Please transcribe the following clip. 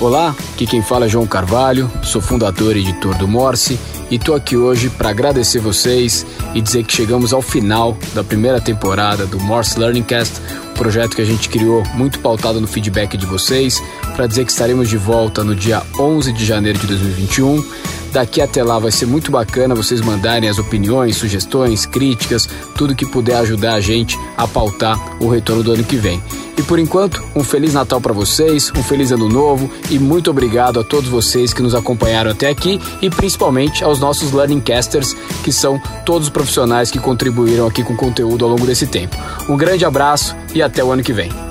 Olá, aqui quem fala é João Carvalho, sou fundador e editor do Morse e estou aqui hoje para agradecer vocês e dizer que chegamos ao final da primeira temporada do Morse Learning Cast, um projeto que a gente criou muito pautado no feedback de vocês, para dizer que estaremos de volta no dia 11 de janeiro de 2021 Daqui até lá vai ser muito bacana vocês mandarem as opiniões, sugestões, críticas, tudo que puder ajudar a gente a pautar o retorno do ano que vem. E por enquanto, um feliz Natal para vocês, um feliz ano novo e muito obrigado a todos vocês que nos acompanharam até aqui e principalmente aos nossos learning casters, que são todos os profissionais que contribuíram aqui com conteúdo ao longo desse tempo. Um grande abraço e até o ano que vem.